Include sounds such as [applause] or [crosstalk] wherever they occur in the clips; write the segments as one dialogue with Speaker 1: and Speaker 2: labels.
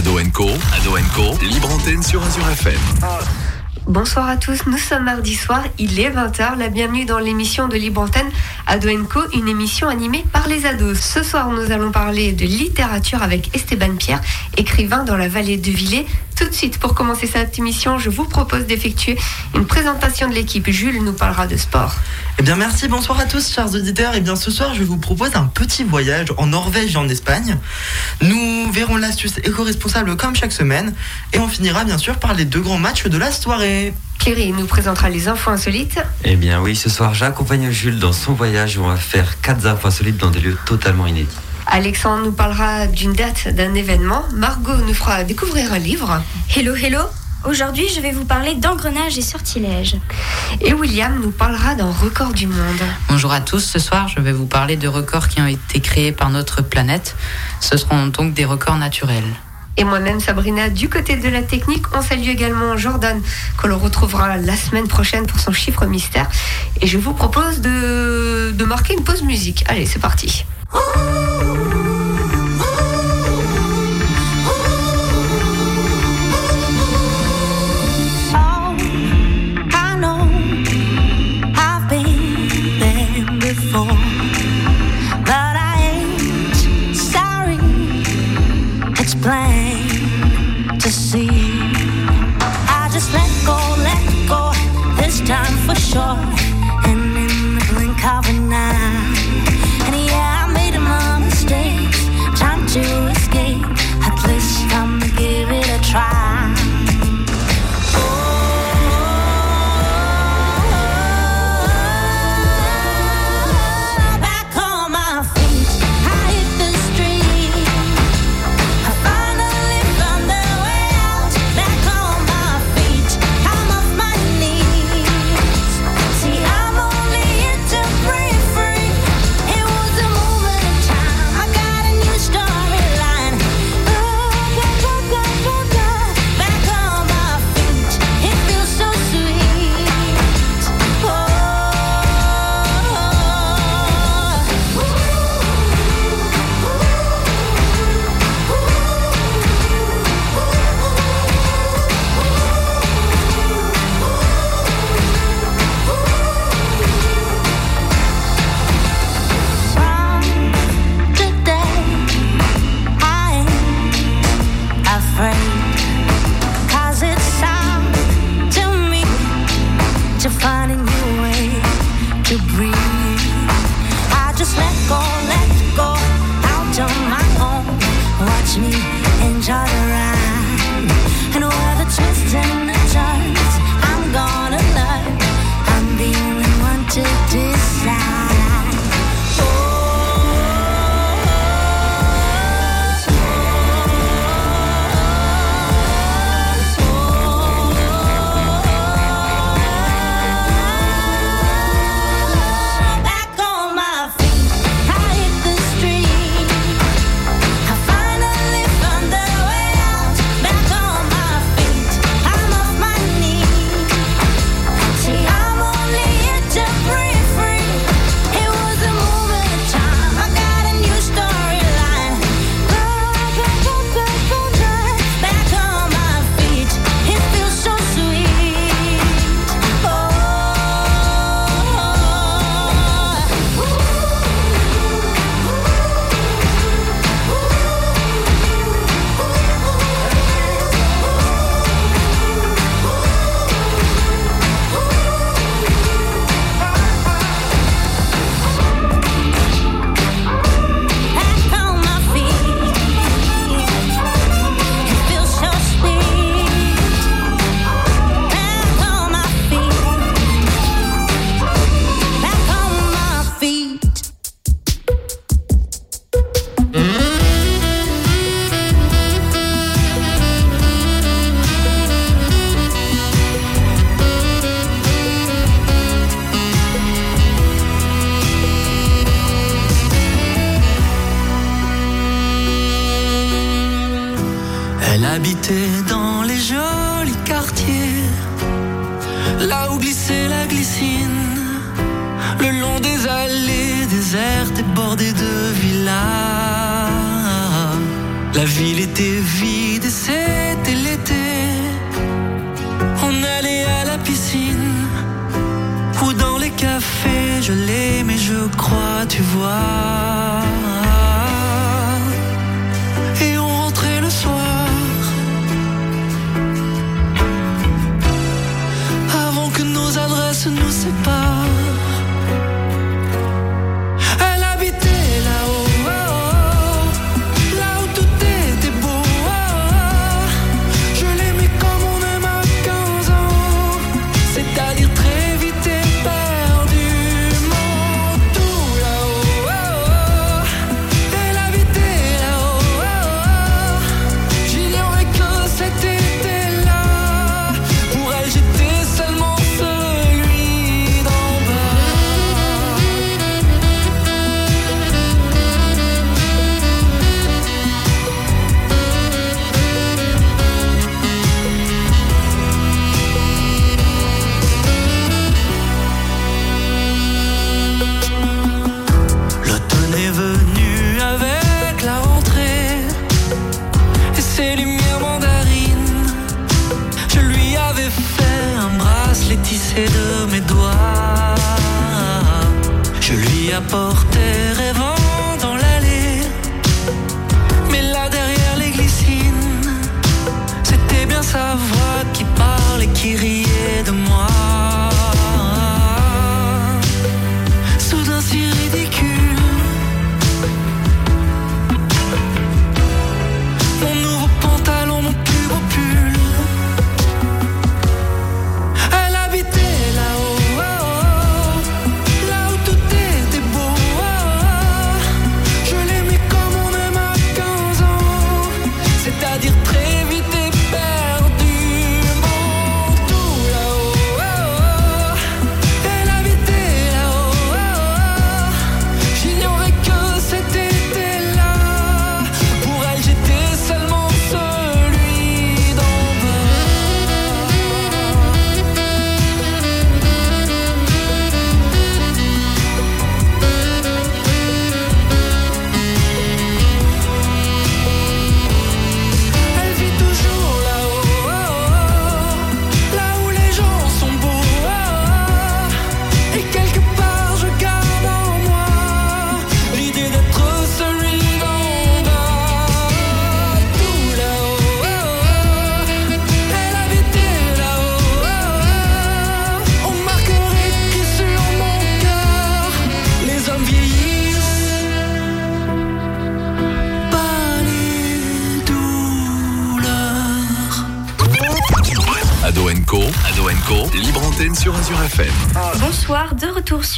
Speaker 1: Ado Co, libre antenne sur Azure FM.
Speaker 2: Bonsoir à tous, nous sommes mardi soir, il est 20h, la bienvenue dans l'émission de Libre Antenne Ado Co, une émission animée par les ados. Ce soir, nous allons parler de littérature avec Esteban Pierre, écrivain dans la vallée de Villers. Tout de suite, pour commencer cette émission, je vous propose d'effectuer une présentation de l'équipe. Jules nous parlera de sport.
Speaker 3: Eh bien, merci, bonsoir à tous, chers auditeurs. Eh bien, ce soir, je vous propose un petit voyage en Norvège et en Espagne. Nous verrons l'astuce éco-responsable comme chaque semaine. Et on finira, bien sûr, par les deux grands matchs de la soirée.
Speaker 2: Cléry nous présentera les infos insolites.
Speaker 4: Eh bien oui, ce soir j'accompagne Jules dans son voyage où on va faire quatre infos insolites dans des lieux totalement inédits.
Speaker 2: Alexandre nous parlera d'une date, d'un événement. Margot nous fera découvrir un livre.
Speaker 5: Hello, hello Aujourd'hui, je vais vous parler d'engrenage et sortilèges.
Speaker 2: Et William nous parlera d'un record du monde.
Speaker 6: Bonjour à tous, ce soir, je vais vous parler de records qui ont été créés par notre planète. Ce seront donc des records naturels
Speaker 2: et moi-même Sabrina du côté de la technique. On salue également Jordan que l'on retrouvera la semaine prochaine pour son chiffre mystère. Et je vous propose de, de marquer une pause musique. Allez, c'est parti.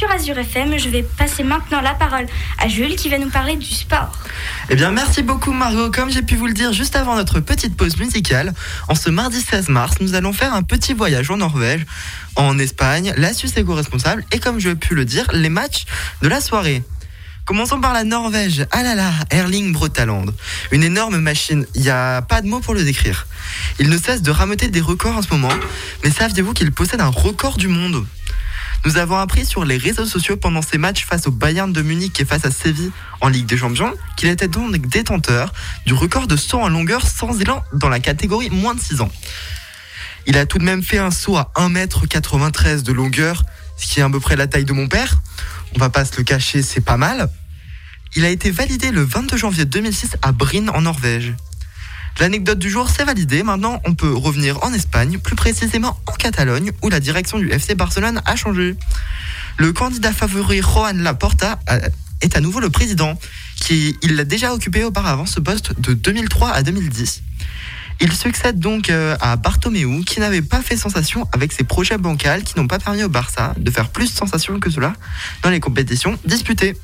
Speaker 7: Sur
Speaker 1: Azure FM.
Speaker 5: Je vais passer maintenant la parole à Jules qui va nous parler du sport.
Speaker 3: Eh bien, merci beaucoup Margot. Comme j'ai pu vous le dire juste avant notre petite pause musicale, en ce mardi 16 mars, nous allons faire un petit voyage en Norvège, en Espagne, la Suisse éco-responsable et comme je pu le dire, les matchs de la soirée. Commençons par la Norvège. Ah là là, Erling Brotaland. Une énorme machine. Il n'y a pas de mots pour le décrire. Il ne cesse de rameuter des records en ce moment. Mais saviez-vous qu'il possède un record du monde? Nous avons appris sur les réseaux sociaux pendant ses matchs face au Bayern de Munich et face à Séville en Ligue des Champions qu'il était donc détenteur du record de saut en longueur sans élan dans la catégorie moins de 6 ans. Il a tout de même fait un saut à 1m93 de longueur, ce qui est à peu près la taille de mon père. On va pas se le cacher, c'est pas mal. Il a été validé le 22 janvier 2006 à Bryn en Norvège. L'anecdote du jour, c'est validé. Maintenant, on peut revenir en Espagne, plus précisément en Catalogne, où la direction du FC Barcelone a changé. Le candidat favori Joan Laporta euh, est à nouveau le président, qui il a déjà occupé auparavant ce poste de 2003 à 2010. Il succède donc euh, à Bartomeu, qui n'avait pas fait sensation avec ses projets bancals qui n'ont pas permis au Barça de faire plus sensation que cela dans les compétitions disputées.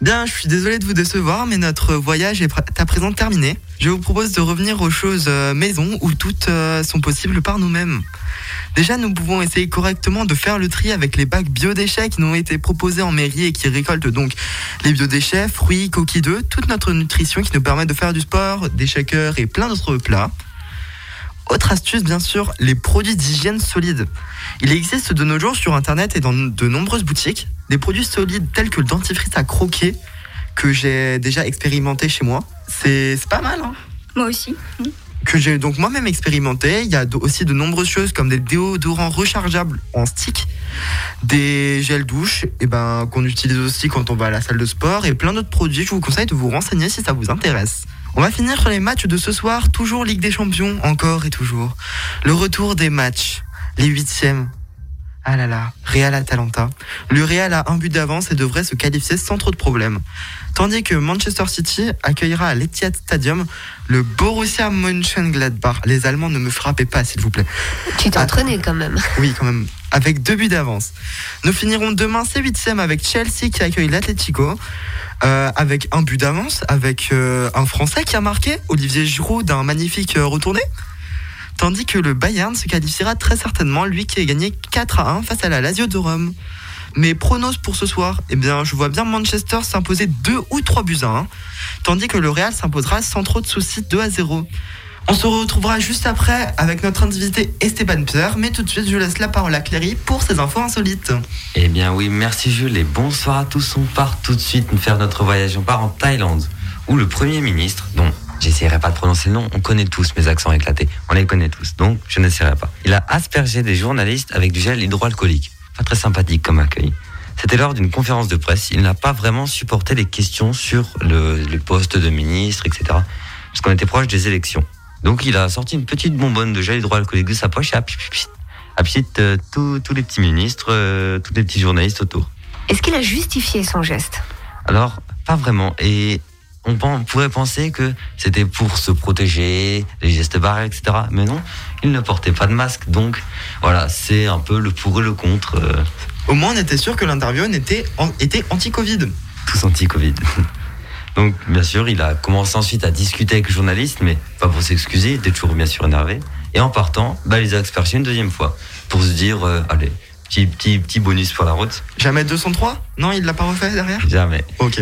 Speaker 3: Bien, je suis désolé de vous décevoir, mais notre voyage est à présent terminé. Je vous propose de revenir aux choses euh, maison où toutes euh, sont possibles par nous-mêmes. Déjà, nous pouvons essayer correctement de faire le tri avec les bacs biodéchets qui nous ont été proposés en mairie et qui récoltent donc les biodéchets, fruits, coquilles d'œufs, toute notre nutrition qui nous permet de faire du sport, des shakers et plein d'autres plats. Autre astuce, bien sûr, les produits d'hygiène solides. Il existe de nos jours sur Internet et dans de nombreuses boutiques des produits solides tels que le dentifrice à croquer, que j'ai déjà expérimenté chez moi. C'est pas mal, hein
Speaker 5: Moi aussi.
Speaker 3: que j'ai donc moi-même expérimenté. Il y a aussi de nombreuses choses comme des déodorants rechargeables en stick, des gels douche et ben, qu'on utilise aussi quand on va à la salle de sport et plein d'autres produits. Je vous conseille de vous renseigner si ça vous intéresse. On va finir sur les matchs de ce soir, toujours Ligue des Champions, encore et toujours. Le retour des matchs, les huitièmes. Ah là là, Real Atalanta. Le Real a un but d'avance et devrait se qualifier sans trop de problèmes. Tandis que Manchester City accueillera à l'Etihad Stadium le Borussia Mönchengladbach. Les Allemands ne me frappez pas, s'il vous plaît.
Speaker 8: Tu t'es
Speaker 3: Ah.
Speaker 8: entraîné quand même.
Speaker 3: Oui, quand même. Avec deux buts d'avance. Nous finirons demain ces huitièmes avec Chelsea qui accueille l'Atlético. euh, avec un but d'avance, avec euh, un Français qui a marqué, Olivier Giroud, d'un magnifique euh, retourné. Tandis que le Bayern se qualifiera très certainement, lui qui a gagné 4 à 1 face à la Lazio de Rome. Mais pronos pour ce soir, eh bien, je vois bien Manchester s'imposer 2 ou 3 buts à 1, tandis que le Real s'imposera sans trop de soucis 2 à 0. On se retrouvera juste après avec notre invité Esteban Pierre, mais tout de suite je laisse la parole à Cléry pour ses infos insolites.
Speaker 4: Eh bien oui, merci Jules et bonsoir à tous. On part tout de suite faire notre voyage. On part en Thaïlande, où le Premier ministre, dont j'essaierai pas de prononcer le nom, on connaît tous mes accents éclatés, on les connaît tous, donc je n'essaierai pas. Il a aspergé des journalistes avec du gel hydroalcoolique. Pas très sympathique comme accueil. C'était lors d'une conférence de presse. Il n'a pas vraiment supporté les questions sur le, les postes de ministre, etc. Parce qu'on était proche des élections. Donc il a sorti une petite bonbonne de gel hydroalcoolique de sa poche et a pip, euh, tous tous les petits ministres, euh, tous les petits journalistes autour.
Speaker 8: Est-ce qu'il a justifié son geste?
Speaker 4: Alors, pas vraiment. Et on, on pourrait penser que c'était pour se protéger, les gestes barrières, etc. Mais non, il ne portait pas de masque. Donc, voilà, c'est un peu le pour et le contre, euh,
Speaker 3: Au moins on était sûr que l'interview était, était anti-Covid.
Speaker 4: tous anti-Covid. [laughs] Donc, bien sûr, il a commencé ensuite à discuter avec le journaliste, mais pas pour s'excuser, il était toujours bien sûr énervé. Et en partant, bah, il les a aspergés une deuxième fois, pour se dire, euh, allez, petit, petit, petit bonus pour la route.
Speaker 3: Jamais 203 Non, il l'a pas refait derrière?
Speaker 4: Jamais.
Speaker 3: Ok.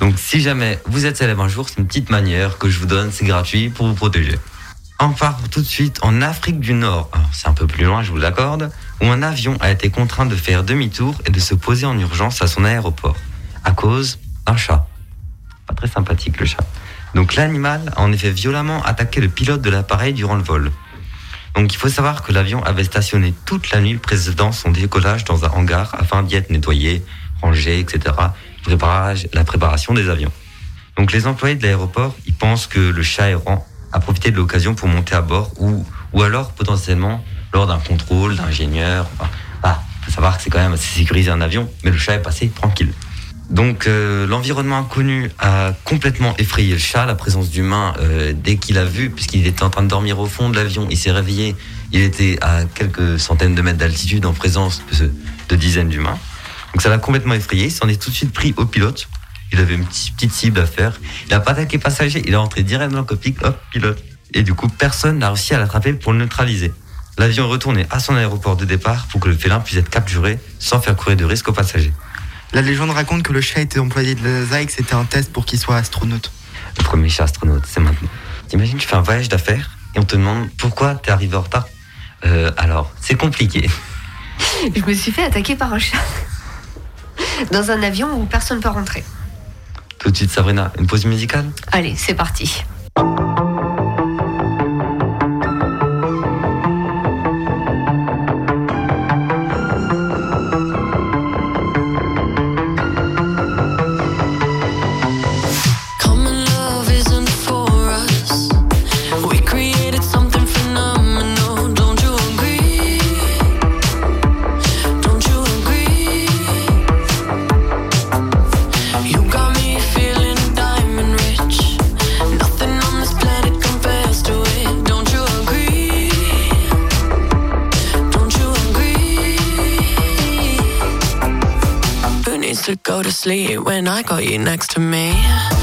Speaker 4: Donc si jamais vous êtes célèbre un jour, c'est une petite manière que je vous donne, c'est gratuit pour vous protéger. On part tout de suite en Afrique du Nord, c'est un peu plus loin, je vous l'accorde, où un avion a été contraint de faire demi-tour et de se poser en urgence à son aéroport, à cause d'un chat. Pas très sympathique le chat. Donc l'animal a en effet violemment attaqué le pilote de l'appareil durant le vol. Donc il faut savoir que l'avion avait stationné toute la nuit précédant son décollage dans un hangar afin d'y être nettoyé, rangé, etc. La préparation des avions. Donc les employés de l'aéroport, ils pensent que le chat errant a profité de l'occasion pour monter à bord ou, ou alors potentiellement lors d'un contrôle d'ingénieur. Enfin, ah, faut savoir que c'est quand même assez sécurisé un avion, mais le chat est passé tranquille. Donc euh, l'environnement inconnu a complètement effrayé le chat, la présence d'humains euh, dès qu'il a vu, puisqu'il était en train de dormir au fond de l'avion, il s'est réveillé, il était à quelques centaines de mètres d'altitude en présence de, ce- de dizaines d'humains. Donc ça l'a complètement effrayé, il s'en est tout de suite pris au pilote, il avait une petite, petite cible à faire, il n'a pas attaqué passager, il est rentré direct dans le cockpit, hop, pilote. Et du coup personne n'a réussi à l'attraper pour le neutraliser. L'avion est retourné à son aéroport de départ pour que le félin puisse être capturé sans faire courir de risque aux passagers.
Speaker 3: La légende raconte que le chat était employé de la ZAI et que c'était un test pour qu'il soit astronaute.
Speaker 4: Le premier chat astronaute, c'est maintenant. T'imagines, tu fais un voyage d'affaires et on te demande pourquoi t'es arrivé en retard euh, Alors, c'est compliqué.
Speaker 8: Je me suis fait attaquer par un chat. Dans un avion où personne ne peut rentrer.
Speaker 4: Tout de suite, Sabrina, une pause musicale?
Speaker 8: Allez, c'est parti.
Speaker 7: Sleep when I got you next to me?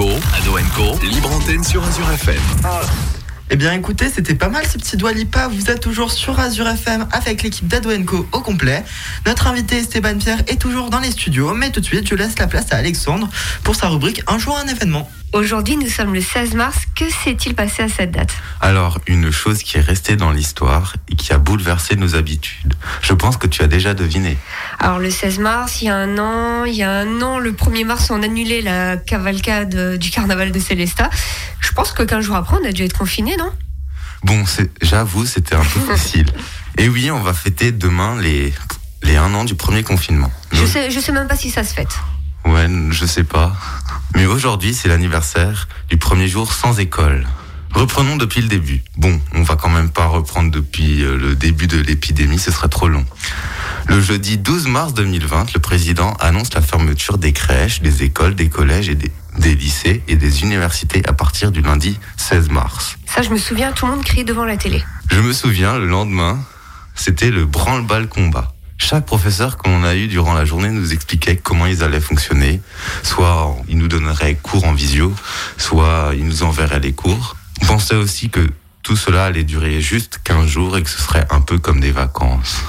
Speaker 1: Co, Ado Co, libre antenne sur Azure FM.
Speaker 3: Eh bien écoutez, c'était pas mal ces petits doigts lipas. Vous êtes toujours sur Azure FM avec l'équipe d'Ado Co au complet. Notre invité Esteban Pierre est toujours dans les studios, mais tout de suite je laisse la place à Alexandre pour sa rubrique Un jour un événement.
Speaker 8: Aujourd'hui, nous sommes le 16 mars. Que s'est-il passé à cette date?
Speaker 9: Alors, une chose qui est restée dans l'histoire et qui a bouleversé nos habitudes. Je pense que tu as déjà deviné.
Speaker 8: Alors, le 16 mars, il y a un an, il y a un an, le 1er mars, on annulait la cavalcade du carnaval de Célestat. Je pense que 15 jours après, on a dû être confinés, non?
Speaker 9: Bon, j'avoue, c'était un peu [laughs] facile. Et oui, on va fêter demain les, les un an du premier confinement.
Speaker 8: je sais, je sais même pas si ça se fête.
Speaker 9: Ouais, je sais pas. Mais aujourd'hui, c'est l'anniversaire du premier jour sans école. Reprenons depuis le début. Bon, on va quand même pas reprendre depuis euh, le début de l'épidémie, ce serait trop long. Le jeudi 12 mars 2020, le président annonce la fermeture des crèches, des écoles, des collèges et des, des lycées et des universités à partir du lundi 16 mars.
Speaker 8: Ça, je me souviens, tout le monde criait devant la télé.
Speaker 9: Je me souviens, le lendemain, c'était le branle-bas combat. Chaque professeur qu'on a eu durant la journée nous expliquait comment ils allaient fonctionner. Soit ils nous donneraient cours en visio, soit ils nous enverraient les cours. On pensait aussi que tout cela allait durer juste 15 jours et que ce serait un peu comme des vacances.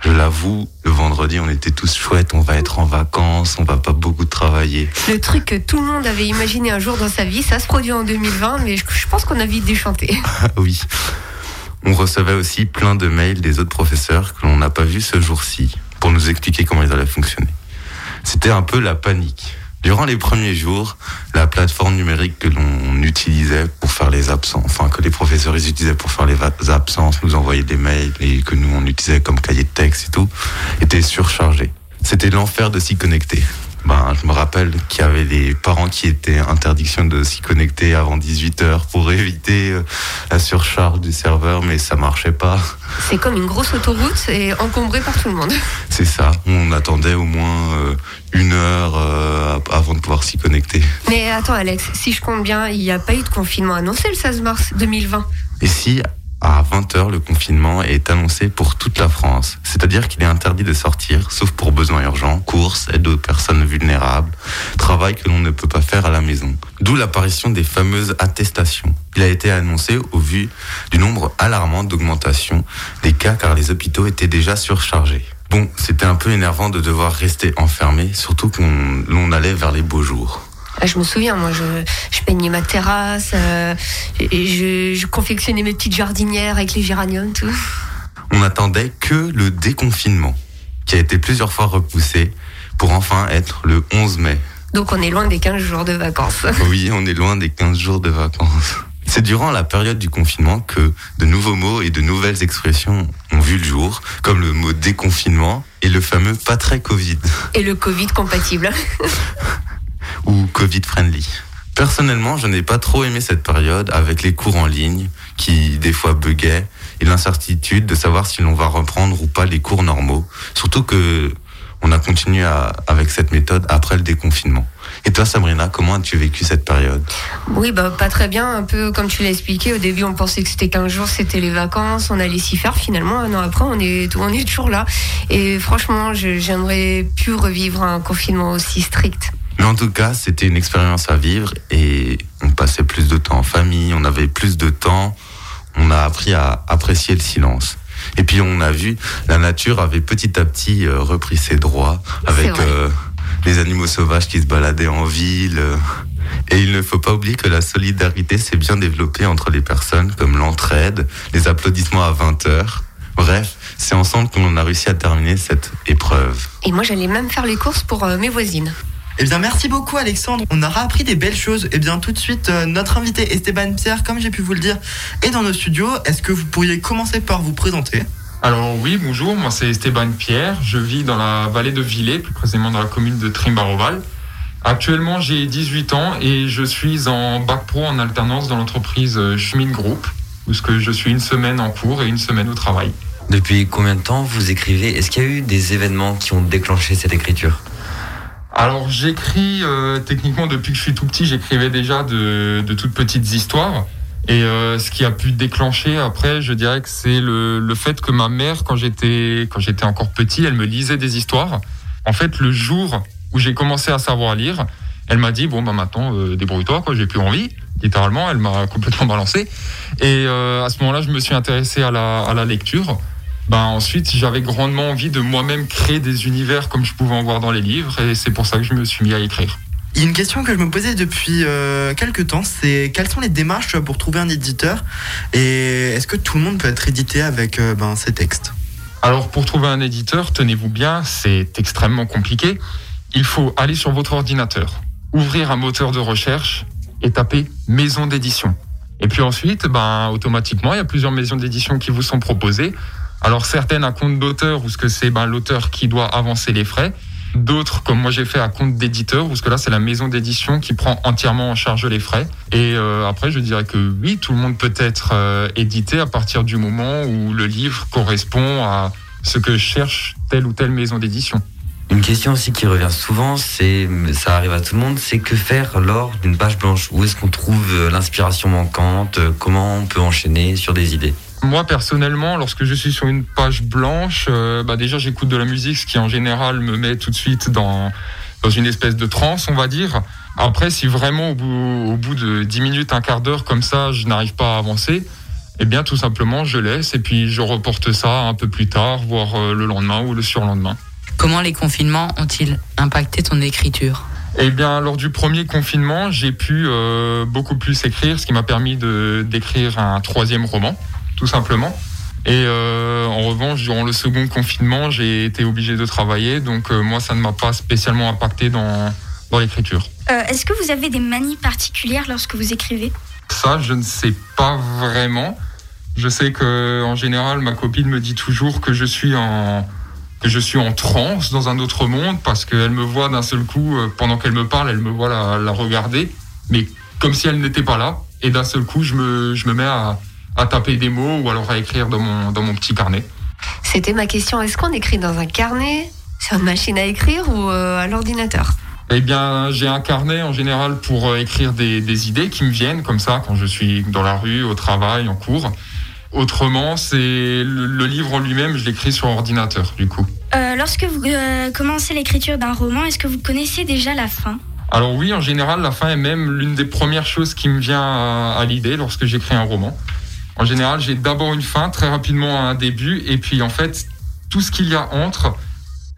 Speaker 9: Je l'avoue, le vendredi, on était tous chouettes, on va être en vacances, on va pas beaucoup travailler.
Speaker 8: Le truc que tout le monde avait imaginé un jour dans sa vie, ça se produit en 2020, mais je, pense qu'on a vite déchanté.
Speaker 9: Ah [laughs] oui. On recevait aussi plein de mails des autres professeurs que l'on n'a pas vus ce jour-ci pour nous expliquer comment ils allaient fonctionner. C'était un peu la panique. Durant les premiers jours, la plateforme numérique que l'on utilisait pour faire les absences, enfin que les professeurs utilisaient pour faire les absences, nous envoyer des mails et que nous on utilisait comme cahier de texte et tout, était surchargée. C'était l'enfer de s'y connecter. Ben, je me rappelle qu'il y avait des parents qui étaient interdiction de s'y connecter avant 18h pour éviter euh, la surcharge du serveur, mais ça marchait pas.
Speaker 8: C'est comme une grosse autoroute et encombrée par tout le monde. [laughs]
Speaker 9: C'est ça. On attendait au moins euh, une heure euh, avant de pouvoir s'y connecter.
Speaker 8: Mais attends, Alex, si je compte bien, il n'y a pas eu de confinement annoncé le 16 mars 2020.
Speaker 9: Et si à 20h le confinement est annoncé pour toute la France, c'est-à-dire qu'il est interdit de sortir, sauf pour besoins urgents, courses, aide aux personnes vulnérables, travail que l'on ne peut pas faire à la maison. D'où l'apparition des fameuses attestations. Il a été annoncé au vu du nombre alarmant d'augmentation des cas car les hôpitaux étaient déjà surchargés. Bon, c'était un peu énervant de devoir rester enfermé, surtout qu'on allait vers les beaux jours.
Speaker 8: Ah, je me souviens, moi, je, je peignais ma terrasse, euh, et je, je confectionnais mes petites jardinières avec les géraniums, tout.
Speaker 9: on n'attendait que le déconfinement, qui a été plusieurs fois repoussé pour enfin être le 11 mai.
Speaker 8: Donc on est loin des 15 jours de vacances. [laughs]
Speaker 9: Oui, on est loin des 15 jours de vacances. C'est durant la période du confinement que de nouveaux mots et de nouvelles expressions ont vu le jour, comme le mot déconfinement et le fameux pas très Covid
Speaker 8: Et le Covid compatible. [laughs]
Speaker 9: ou Covid friendly? Personnellement, je n'ai pas trop aimé cette période avec les cours en ligne qui des fois buguaient et l'incertitude de savoir si l'on va reprendre ou pas les cours normaux. Surtout que on a continué avec cette méthode après le déconfinement. Et toi, Sabrina, comment as-tu vécu cette période?
Speaker 8: Oui, bah, pas très bien. Un peu comme tu l'as expliqué, au début, on pensait que c'était 15 jours, c'était les vacances, on allait s'y faire. Finalement, un an après, on est, on est toujours là. Et franchement, j'aimerais plus revivre un confinement aussi strict.
Speaker 9: Mais en tout cas, c'était une expérience à vivre et on passait plus de temps en famille, on avait plus de temps, on a appris à apprécier le silence. Et puis on a vu, la nature avait petit à petit euh, repris ses droits avec euh, les animaux sauvages qui se baladaient en ville. euh. Et il ne faut pas oublier que la solidarité s'est bien développée entre les personnes, comme l'entraide, les applaudissements à 20 heures. Bref, c'est ensemble qu'on a réussi à terminer cette épreuve.
Speaker 8: Et moi, j'allais même faire les courses pour euh, mes voisines.
Speaker 3: Eh bien, merci beaucoup, Alexandre. On aura appris des belles choses. Eh bien, tout de suite, euh, notre invité Esteban Pierre, comme j'ai pu vous le dire, est dans nos studios. Est-ce que vous pourriez commencer par vous présenter?
Speaker 10: Alors oui, bonjour, moi c'est Esteban Pierre, je vis dans la vallée de Villers, plus précisément dans la commune de Trimbaroval. Actuellement j'ai 18 ans et je suis en bac pro en alternance dans l'entreprise euh, Schmidt Group, où ce que je suis une semaine en cours et une semaine au travail.
Speaker 4: Depuis combien de temps vous écrivez? Est-ce qu'il y a eu des événements qui ont déclenché cette écriture?
Speaker 10: Alors j'écris euh, techniquement depuis que je suis tout petit, j'écrivais déjà de, de toutes petites histoires. Et euh, ce qui a pu déclencher après, je dirais que c'est le, le fait que ma mère, quand j'étais quand j'étais encore petit, elle me lisait des histoires. En fait, le jour où j'ai commencé à savoir lire, elle m'a dit bon bah maintenant euh, débrouille-toi quoi, j'ai plus envie. Littéralement, elle m'a [laughs] complètement balancé. Et euh, à ce moment-là, je me suis intéressé à la, à la lecture. Ben ensuite, j'avais grandement envie de moi-même créer des univers comme je pouvais en voir dans les livres, et c'est pour ça que je me suis mis à écrire.
Speaker 3: Il y a une question que je me posais depuis euh, quelques temps, c'est quelles sont les démarches pour trouver un éditeur et est-ce que tout le monde peut être édité avec euh, ben, ces textes?
Speaker 10: Alors pour trouver un éditeur, tenez-vous bien, c'est extrêmement compliqué. Il faut aller sur votre ordinateur, ouvrir un moteur de recherche et taper maison d'édition. Et puis ensuite, ben, automatiquement, il y a plusieurs maisons d'édition qui vous sont proposées. Alors certaines à compte d'auteur, où ce que c'est ben, l'auteur qui doit avancer les frais. D'autres, comme moi j'ai fait à compte d'éditeur, où ce que là c'est la maison d'édition qui prend entièrement en charge les frais. Et euh, après, je dirais que oui, tout le monde peut être euh, édité à partir du moment où le livre correspond à ce que cherche telle ou telle maison d'édition.
Speaker 4: Une question aussi qui revient souvent, c'est, ça arrive à tout le monde, c'est que faire lors d'une page blanche? Où est-ce qu'on trouve euh, l'inspiration manquante? Comment on peut enchaîner sur des idées?
Speaker 10: Moi personnellement, lorsque je suis sur une page blanche, euh, bah déjà j'écoute de la musique, ce qui en général me met tout de suite dans, dans une espèce de transe, on va dire. Après, si vraiment au bout, au bout de 10 minutes, un quart d'heure comme ça, je n'arrive pas à avancer, eh bien tout simplement je laisse et puis je reporte ça un peu plus tard, voire euh, le lendemain ou le surlendemain.
Speaker 6: Comment les confinements ont-ils impacté ton écriture?
Speaker 10: Eh bien, lors du premier confinement, j'ai pu euh, beaucoup plus écrire, ce qui m'a permis de d'écrire un troisième roman, tout simplement. Et euh, en revanche, durant le second confinement, j'ai été obligé de travailler, donc euh, moi, ça ne m'a pas spécialement impacté dans, dans l'écriture.
Speaker 5: Euh, Est-ce que vous avez des manies particulières lorsque vous écrivez?
Speaker 10: Ça, je ne sais pas vraiment. Je sais que en général, ma copine me dit toujours que je suis en que je suis en transe dans un autre monde parce qu'elle me voit d'un seul coup pendant qu'elle me parle, elle me voit la, la regarder, mais comme si elle n'était pas là. Et d'un seul coup, je me, je me mets à, à taper des mots ou alors à écrire dans mon, dans mon petit carnet.
Speaker 8: C'était ma question. Est-ce qu'on écrit dans un carnet, sur une machine à écrire ou euh, à l'ordinateur?
Speaker 10: Eh bien, j'ai un carnet en général pour euh, écrire des, des idées qui me viennent comme ça quand je suis dans la rue, au travail, en cours. Autrement, c'est le, le livre en lui-même, je l'écris sur ordinateur, du coup.
Speaker 5: Euh, Lorsque vous euh, commencez l'écriture d'un roman, est-ce que vous connaissez déjà la fin?
Speaker 10: Alors oui, en général, la fin est même l'une des premières choses qui me vient à, à l'idée lorsque j'écris un roman. En général, j'ai d'abord une fin, très rapidement un début, et puis en fait, tout ce qu'il y a entre,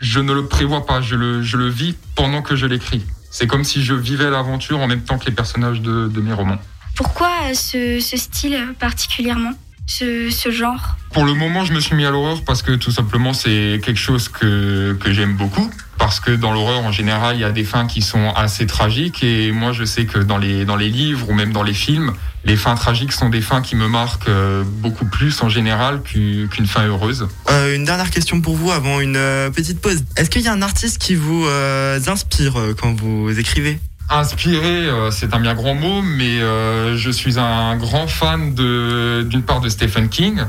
Speaker 10: je ne le prévois pas, je le, je le vis pendant que je l'écris. C'est comme si je vivais l'aventure en même temps que les personnages de, de mes romans.
Speaker 5: Pourquoi euh, ce, ce style particulièrement? Ce, ce genre?
Speaker 10: Pour le moment, je me suis mis à l'horreur parce que tout simplement, c'est quelque chose que, que j'aime beaucoup. Parce que dans l'horreur, en général, il y a des fins qui sont assez tragiques. Et moi, je sais que dans les, dans les livres ou même dans les films, les fins tragiques sont des fins qui me marquent euh, beaucoup plus en général qu'u- qu'une fin heureuse.
Speaker 3: Euh, Une dernière question pour vous avant une euh, petite pause. Est-ce qu'il y a un artiste qui vous euh, inspire quand vous écrivez?
Speaker 10: Inspiré, c'est un bien grand mot, mais euh, je suis un grand fan d'une part de Stephen King,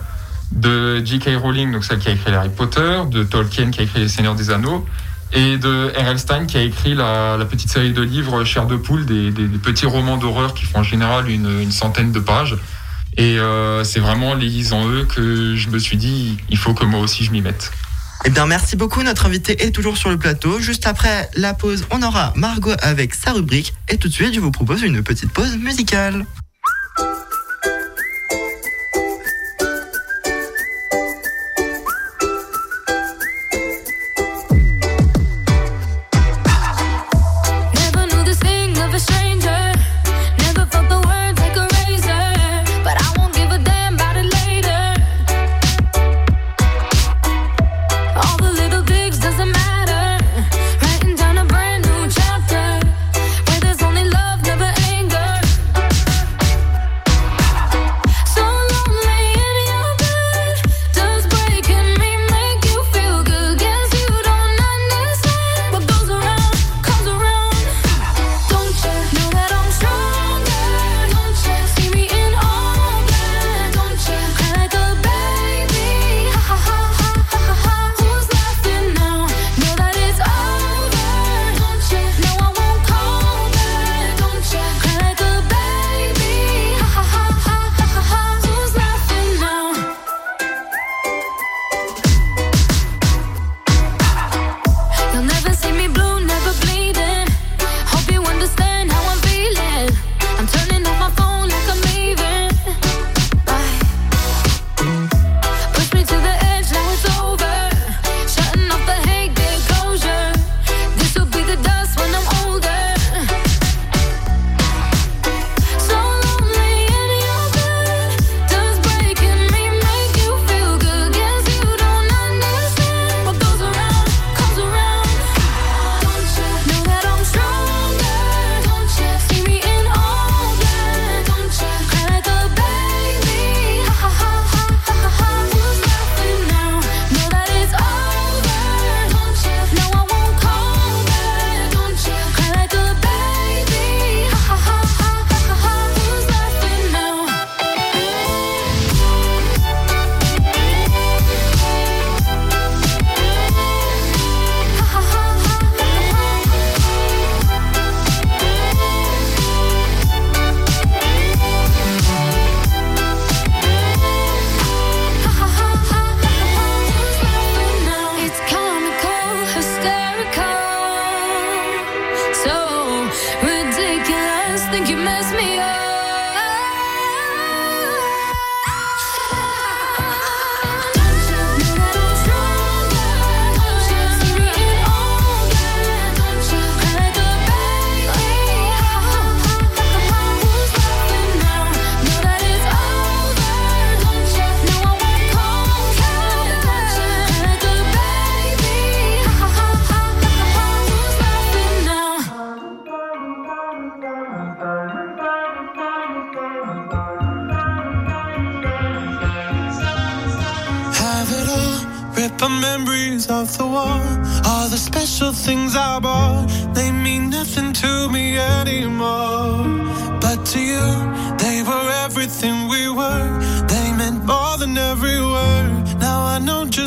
Speaker 10: de J.K. Rowling, donc celle qui a écrit Harry Potter, de Tolkien qui a écrit Les Seigneurs des Anneaux, et de R.L. Stein qui a écrit la, petite série de livres Chair de poule, des, petits romans d'horreur qui font en général une, centaine de pages. Et euh, c'est vraiment en lisant eux que je me suis dit, il faut que moi aussi je m'y mette.
Speaker 11: Eh bien, merci beaucoup. Notre invité est toujours sur le plateau. Juste après la pause, on aura Margot avec sa rubrique. Et tout de suite, je vous propose une petite pause musicale.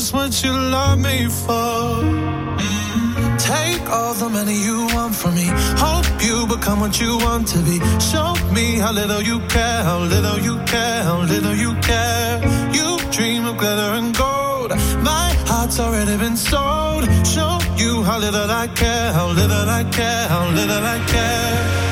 Speaker 12: Just what you love me for. Mm. Take all the money you want from me. Hope you become what you want to be. Show me how little you care, how little you care, how little you care. You dream of glitter and gold. My heart's already been sold. Show you how little I care, how little I care, how little I care.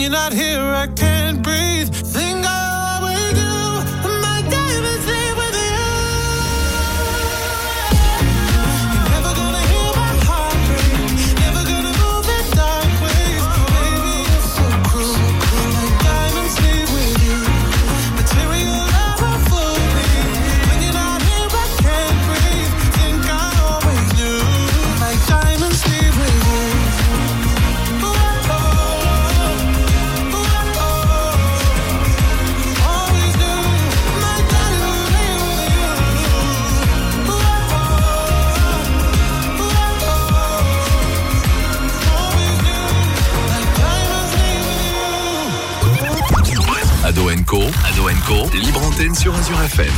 Speaker 13: you're not here, I can't
Speaker 1: sur Azure FM.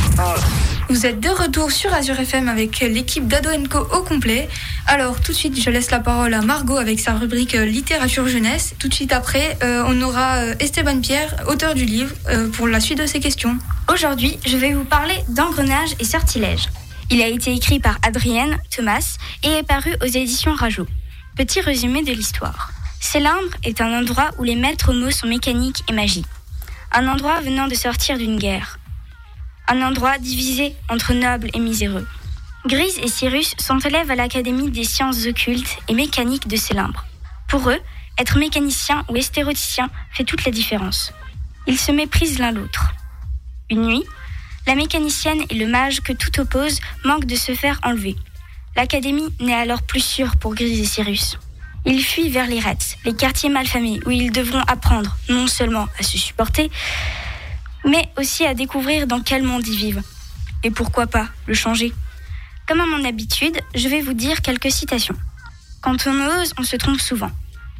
Speaker 14: Vous êtes de retour sur Azure FM avec l'équipe d'Ado Co au complet. Alors tout de suite, je laisse la parole à Margot avec sa rubrique euh, littérature jeunesse. Tout de suite après, euh, on aura euh, Esteban Pierre, auteur du livre, euh, pour la suite de ses questions.
Speaker 5: Aujourd'hui, je vais vous parler d'engrenage et sortilège. Il a été écrit par Adrienne Thomas et est paru aux éditions Rajo. Petit résumé de l'histoire. Célindre est un endroit où les maîtres mots sont mécaniques et magie. Un endroit venant de sortir d'une guerre. Un endroit divisé entre nobles et miséreux. Grise et Cyrus sont élèves à l'Académie des sciences occultes et mécaniques de Célindre. Pour eux, être mécanicien ou estéroticien fait toute la différence. Ils se méprisent l'un l'autre. Une nuit, la mécanicienne et le mage que tout oppose manquent de se faire enlever. L'académie n'est alors plus sûre pour Grise et Cyrus. Ils fuient vers les Reds, les quartiers malfamés, où ils devront apprendre non seulement à se supporter, mais aussi à découvrir dans quel monde ils vivent. Et pourquoi pas le changer? Comme à mon habitude, je vais vous dire quelques citations. Quand on ose, on se trompe souvent.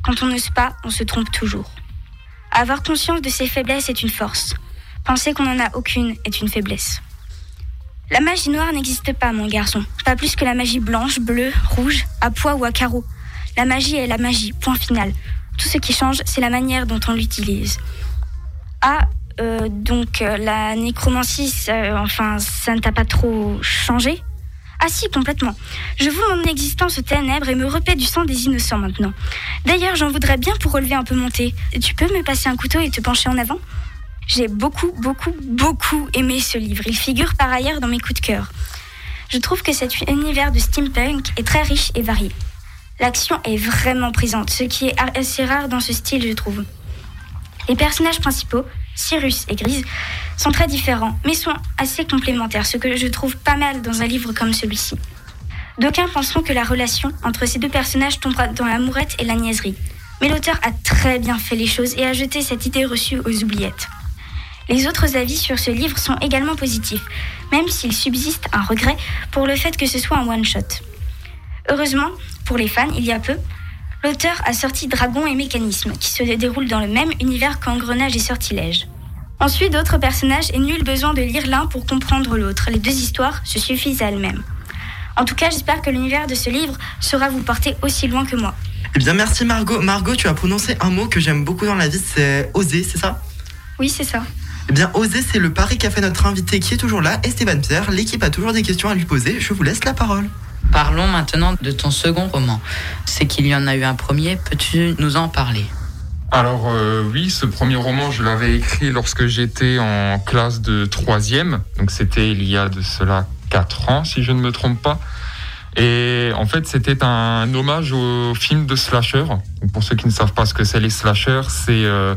Speaker 5: Quand on n'ose pas, on se trompe toujours. Avoir conscience de ses faiblesses est une force. Penser qu'on n'en a aucune est une faiblesse. La magie noire n'existe pas, mon garçon. Pas plus que la magie blanche, bleue, rouge, à pois ou à carreaux. La magie est la magie, point final. Tout ce qui change, c'est la manière dont on l'utilise. Ah, euh, donc euh, la nécromancie, ça, enfin, ça ne t'a pas trop changé? Ah si, complètement. Je voue mon existence aux ténèbres et me repais du sang des innocents maintenant. D'ailleurs, j'en voudrais bien pour relever un peu mon thé. Tu peux me passer un couteau et te pencher en avant? J'ai beaucoup, beaucoup, beaucoup aimé ce livre. Il figure par ailleurs dans mes coups de cœur. Je trouve que cet univers de steampunk est très riche et varié. L'action est vraiment présente, ce qui est assez rare dans ce style, je trouve. Les personnages principaux, Cyrus et Grise, sont très différents, mais sont assez complémentaires, ce que je trouve pas mal dans un livre comme celui-ci. D'aucuns penseront que la relation entre ces deux personnages tombera dans l'amourette et la niaiserie. Mais l'auteur a très bien fait les choses et a jeté cette idée reçue aux oubliettes. Les autres avis sur ce livre sont également positifs, même s'il subsiste un regret pour le fait que ce soit un one-shot. Heureusement, pour les fans, il y a peu, l'auteur a sorti Dragon et Mécanisme, qui se déroulent dans le même univers qu'Engrenage et Sortilège. Ensuite, d'autres personnages et nul besoin de lire l'un pour comprendre l'autre. Les deux histoires se suffisent à elles-mêmes. En tout cas, j'espère que l'univers de ce livre saura vous porter aussi loin que moi.
Speaker 3: Eh bien, merci Margot. Margot, tu as prononcé un mot que j'aime beaucoup dans la vie, c'est oser, c'est ça?
Speaker 14: Oui, c'est ça.
Speaker 3: Eh bien, oser, c'est le pari qu'a fait notre invité qui est toujours là, Esteban Pierre. L'équipe a toujours des questions à lui poser. Je vous laisse la parole.
Speaker 6: Parlons maintenant de ton second roman. C'est qu'il y en a eu un premier, peux-tu nous en parler?
Speaker 10: Alors euh, oui, ce premier roman, je l'avais écrit lorsque j'étais en classe de troisième. Donc c'était il y a de cela quatre ans, si je ne me trompe pas. Et en fait, c'était un hommage au film de slasher. Pour ceux qui ne savent pas ce que c'est les slashers, c'est euh,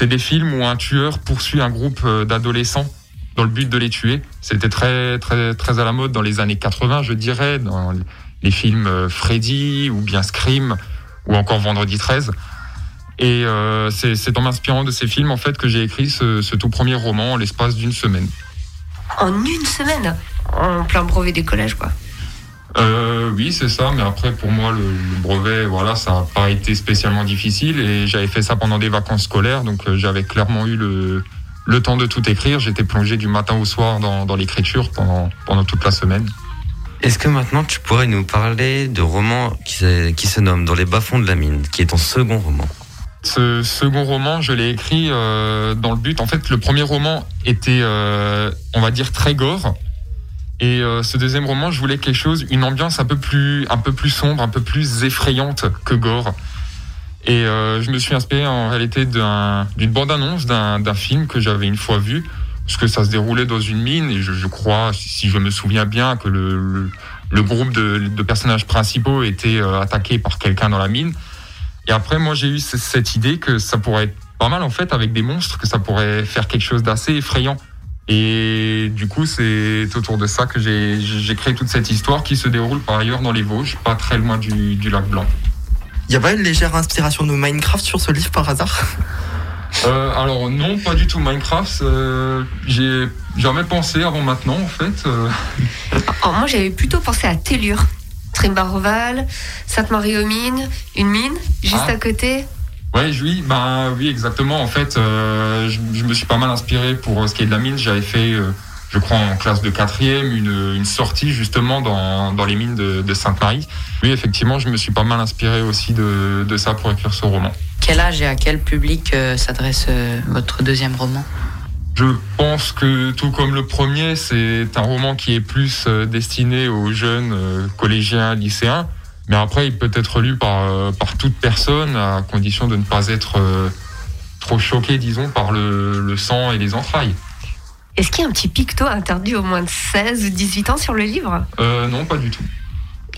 Speaker 10: des films où un tueur poursuit un groupe euh, d'adolescents dans le but de les tuer. C'était très très très à la mode dans les années 80, je dirais, dans les films euh, Freddy ou bien Scream ou encore Vendredi 13. Et euh, c'est en m'inspirant de ces films en fait que j'ai écrit ce, ce tout premier roman en l'espace d'une semaine.
Speaker 8: En une semaine? En plein brevet décollage, quoi.
Speaker 10: Euh, oui, c'est ça. Mais après, pour moi, le, le brevet, voilà, ça n'a pas été spécialement difficile. Et j'avais fait ça pendant des vacances scolaires, donc euh, j'avais clairement eu le, le temps de tout écrire. J'étais plongé du matin au soir dans, dans l'écriture pendant, pendant toute la semaine.
Speaker 4: Est-ce que maintenant tu pourrais nous parler de roman qui se, qui se nomme Dans les bas-fonds de la mine, qui est ton second roman?
Speaker 10: Ce second roman, je l'ai écrit euh, dans le but. En fait, le premier roman était, euh, on va dire, très gore. Et euh, ce deuxième roman, je voulais quelque chose, une ambiance un peu plus, un peu plus sombre, un peu plus effrayante que gore. Et euh, je me suis inspiré en réalité d'un- d'une bande-annonce d'un film que j'avais une fois vu, parce que ça se déroulait dans une mine. Et je, je crois, si je me souviens bien, que le, le, le groupe de, de personnages principaux était euh, attaqué par quelqu'un dans la mine. Et après, moi, j'ai eu cette idée que ça pourrait être pas mal en fait avec des monstres, que ça pourrait faire quelque chose d'assez effrayant. Et du coup, c'est autour de ça que j'ai j'ai créé toute cette histoire qui se déroule par ailleurs dans les Vosges, pas très loin du, du lac Blanc.
Speaker 3: Il y a pas une légère inspiration de Minecraft sur ce livre par hasard?
Speaker 10: Euh, alors non, pas du tout Minecraft. euh, j'ai jamais pensé avant maintenant en fait. euh. [laughs]
Speaker 8: Oh, moi, j'avais plutôt pensé à Tellure. Trimbaroval, Sainte-Marie-aux-Mines, une mine juste
Speaker 10: Ah.
Speaker 8: à côté.
Speaker 10: Ouais, oui, ben oui, exactement. En fait, euh, je, je me suis pas mal inspiré pour ce qui est de la mine. J'avais fait, euh, je crois, en classe de quatrième, une, une sortie justement dans, dans les mines de, de Sainte-Marie. Oui, effectivement, je me suis pas mal inspiré aussi de, de ça pour écrire ce roman.
Speaker 6: Quel âge et à quel public euh, s'adresse euh, votre deuxième roman?
Speaker 10: Je pense que tout comme le premier, c'est un roman qui est plus euh, destiné aux jeunes collégiens, lycéens. Mais après, il peut être lu par, par toute personne, à condition de ne pas être trop choqué, disons, par le, le sang et les entrailles.
Speaker 8: Est-ce qu'il y a un petit picto interdit au moins de 16 ou 18 ans sur le livre
Speaker 10: Euh, non, pas du tout.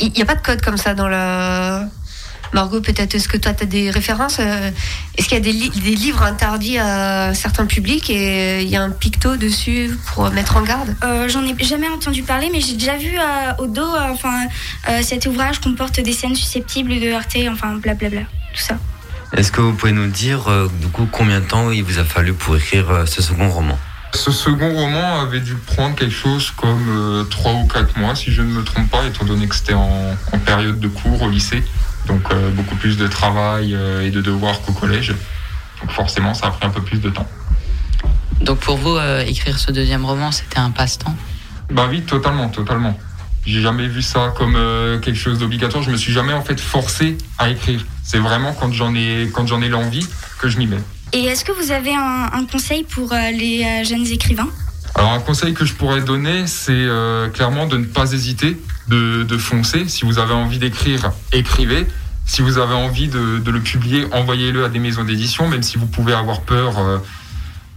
Speaker 8: Il n'y a pas de code comme ça dans la. Margot, peut-être, est-ce que toi, tu as des références euh, Est-ce qu'il y a des, li- des livres interdits à certains publics et il y a un picto dessus pour mettre en garde?
Speaker 5: Euh, J'en ai jamais entendu parler, mais j'ai déjà vu euh, au dos, euh, enfin, euh, cet ouvrage comporte des scènes susceptibles de heurter, enfin, blablabla, tout ça.
Speaker 4: Est-ce que vous pouvez nous dire, euh, du coup, combien de temps il vous a fallu pour écrire euh, ce second roman?
Speaker 10: Ce second roman avait dû prendre quelque chose comme euh, trois ou quatre mois, si je ne me trompe pas, étant donné que c'était en, en période de cours au lycée. Donc euh, beaucoup plus de travail euh, et de devoirs qu'au collège. Donc forcément, ça a pris un peu plus de temps.
Speaker 6: Donc pour vous, euh, écrire ce deuxième roman, c'était un passe-temps?
Speaker 10: Bah oui, totalement, totalement. J'ai jamais vu ça comme euh, quelque chose d'obligatoire. Je me suis jamais en fait forcé à écrire. C'est vraiment quand j'en ai quand j'en ai l'envie que je m'y mets.
Speaker 5: Et est-ce que vous avez un, un conseil pour euh, les euh, jeunes écrivains?
Speaker 10: Alors un conseil que je pourrais donner, c'est euh, clairement de ne pas hésiter, de, de foncer. Si vous avez envie d'écrire, écrivez. Si vous avez envie de, de le publier, envoyez-le à des maisons d'édition, même si vous pouvez avoir peur euh,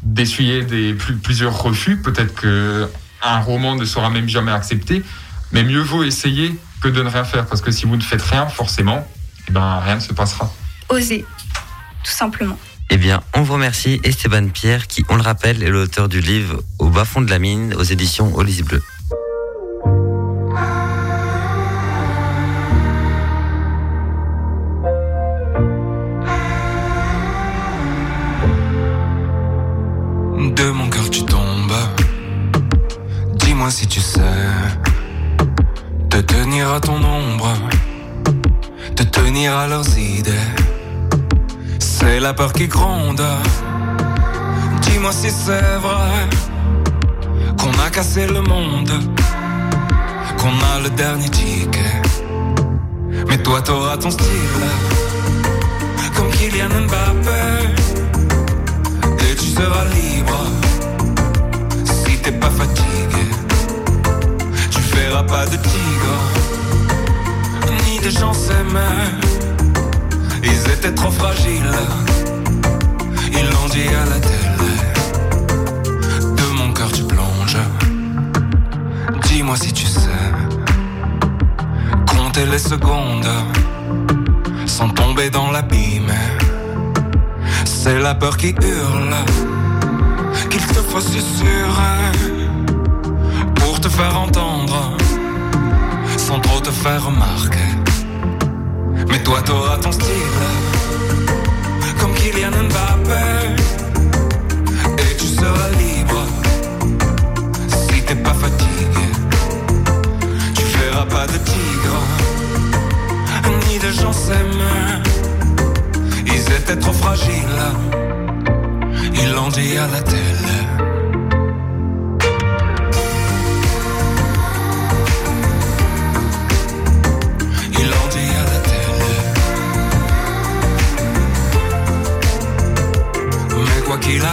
Speaker 10: d'essuyer des plus- plusieurs refus. Peut-être que un roman ne sera même jamais accepté, mais mieux vaut essayer que de ne rien faire, parce que si vous ne faites rien, forcément, eh ben rien ne se passera.
Speaker 5: Oser, tout simplement.
Speaker 4: Eh bien, on vous remercie Esteban Pierre, qui, on le rappelle, est l'auteur du livre Au bas fond de la mine, aux éditions Olys Bleu.
Speaker 13: De mon cœur tu tombes. Dis-moi si tu sais te tenir à ton ombre, te tenir à leurs idées. C'est la peur qui gronde. Dis-moi si c'est vrai qu'on a cassé le monde, qu'on a le dernier ticket. Mais toi t'auras ton style, comme Kylian Mbappé et tu seras libre si t'es pas fatigué. Tu feras pas de tigre ni de gens s'aimer. Ils étaient trop fragiles, ils l'ont dit à la télé. De mon cœur tu plonges. Dis-moi si tu sais. Compter les secondes. Sans tomber dans l'abîme. C'est la peur qui hurle. Qu'il te faut susurrer Pour te faire entendre. Sans trop te faire remarquer Mais toi t'auras ton style. Comme Kylian Mbappé. Et tu seras libre. Si t'es pas fatigué Tu feras pas de tigre. Ni de gens s'aimer ils étaient trop fragiles. Ils l'ont dit à la télé.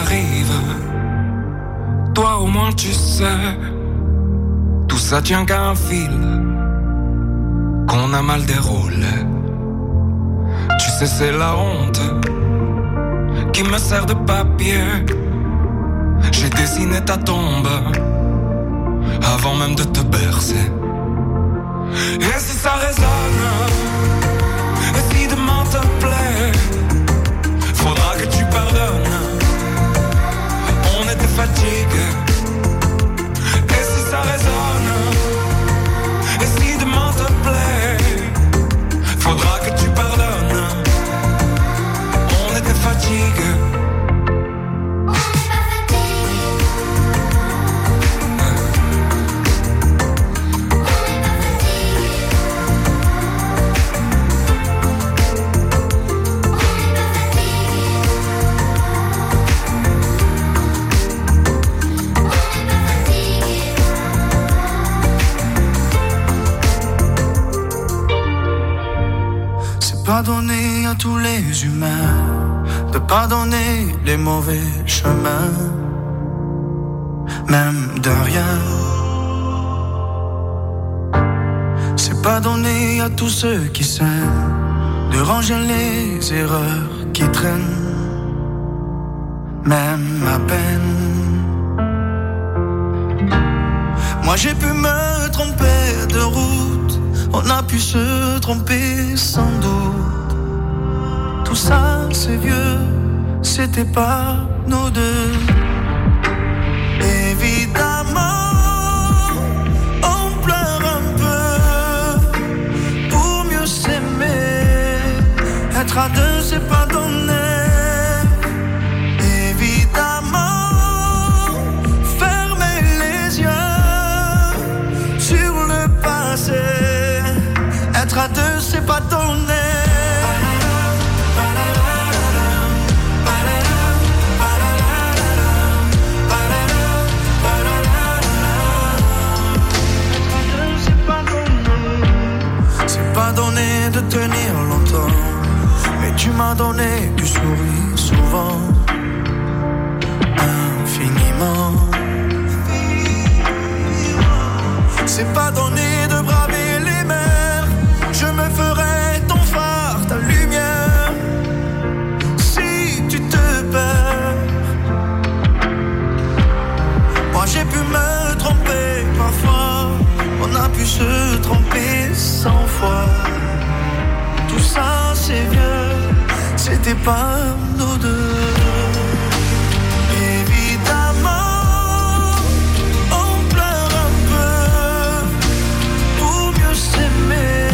Speaker 13: Arrive, toi au moins tu sais, tout ça tient qu'à un fil qu'on a mal déroulé. Tu sais, c'est la honte qui me sert de papier. J'ai dessiné ta tombe avant même de te bercer. Et si ça résonne, et si demain te plaît, faudra que tu pardonnes. Fatigués. Et si ça résonne,
Speaker 12: pardonner à tous les humains. De pardonner les mauvais chemins, même de rien. C'est pardonner à tous ceux qui s'aiment. De ranger les erreurs qui traînent, même à peine. Moi j'ai pu me tromper de route, on a pu se tromper sans doute. Tout ça c'est vieux, c'était pas nos deux. Évidemment, on pleure un peu pour mieux s'aimer. Être à deux, c'est pas tu m'as donné du sourire souvent, infiniment. C'est pas donné de braver les mers, je me ferai ton phare, ta lumière. Si tu te perds, moi j'ai pu me tromper parfois, on a pu se tromper cent fois. Tout ça c'est vieux, c'était pas nos deux. Évidemment, on pleure un peu pour mieux s'aimer.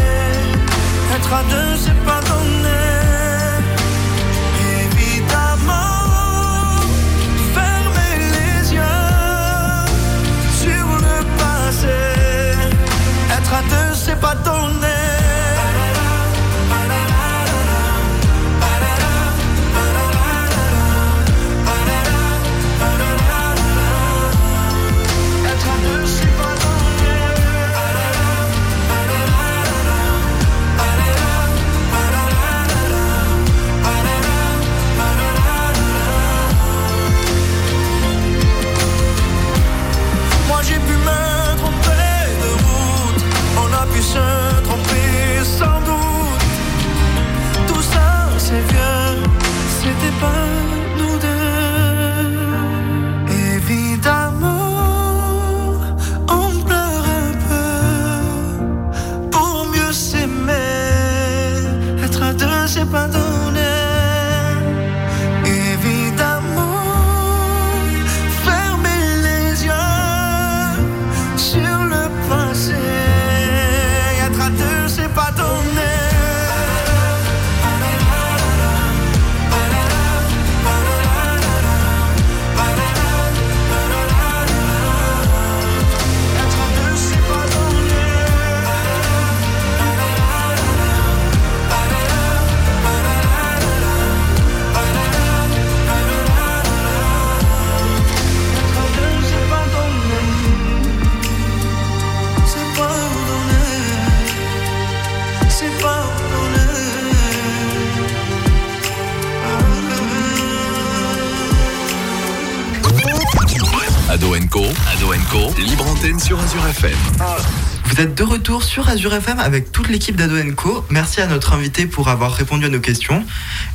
Speaker 12: Être à deux, c'est pas donné. Évidemment, fermer les yeux sur le passé. Être à deux, c'est pas donné.
Speaker 1: Sur Azure FM
Speaker 3: avec toute l'équipe d'Ado Co. Merci à notre invité pour avoir répondu à nos questions.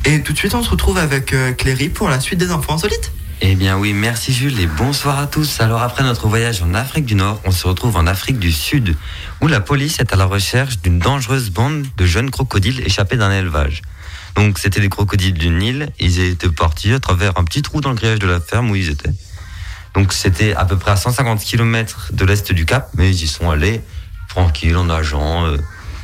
Speaker 3: Et tout de suite, on se retrouve avec euh, Cléry pour la suite des infos insolites.
Speaker 4: Eh bien oui, merci Jules et bonsoir à tous. Alors après notre voyage en Afrique du Nord, on se retrouve en Afrique du Sud, où la police est à la recherche d'une dangereuse bande de jeunes crocodiles échappés d'un élevage. Donc c'était des crocodiles du Nil, ils étaient partis à travers un petit trou dans le grillage de la ferme où ils étaient. Donc c'était à peu près à 150 km de l'est du Cap, mais ils y sont allés tranquilles en nageant, euh,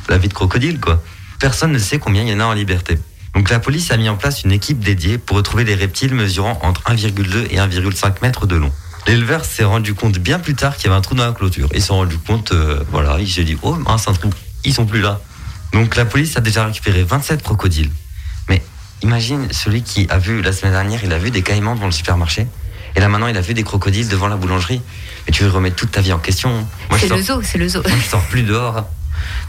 Speaker 4: la vie de crocodile quoi. Personne ne sait combien il y en a en liberté. Donc la police a mis en place une équipe dédiée pour retrouver les reptiles mesurant entre 1,2 et 1,5 mètres de long. L'éleveur s'est rendu compte bien plus tard qu'il y avait un trou dans la clôture. Ils se sont rendu compte, euh, voilà, il s'est dit, oh mince, un trou, ils sont plus là. Donc la police a déjà récupéré 27 crocodiles. Mais imagine celui qui a vu la semaine dernière, il a vu des caïmans devant le supermarché. Et là maintenant, il a vu des crocodiles devant la boulangerie. Mais tu veux remettre toute ta vie en question. Moi, je
Speaker 8: C'est
Speaker 4: sors,
Speaker 8: le zoo, c'est le zoo.
Speaker 4: moi, je sors plus dehors.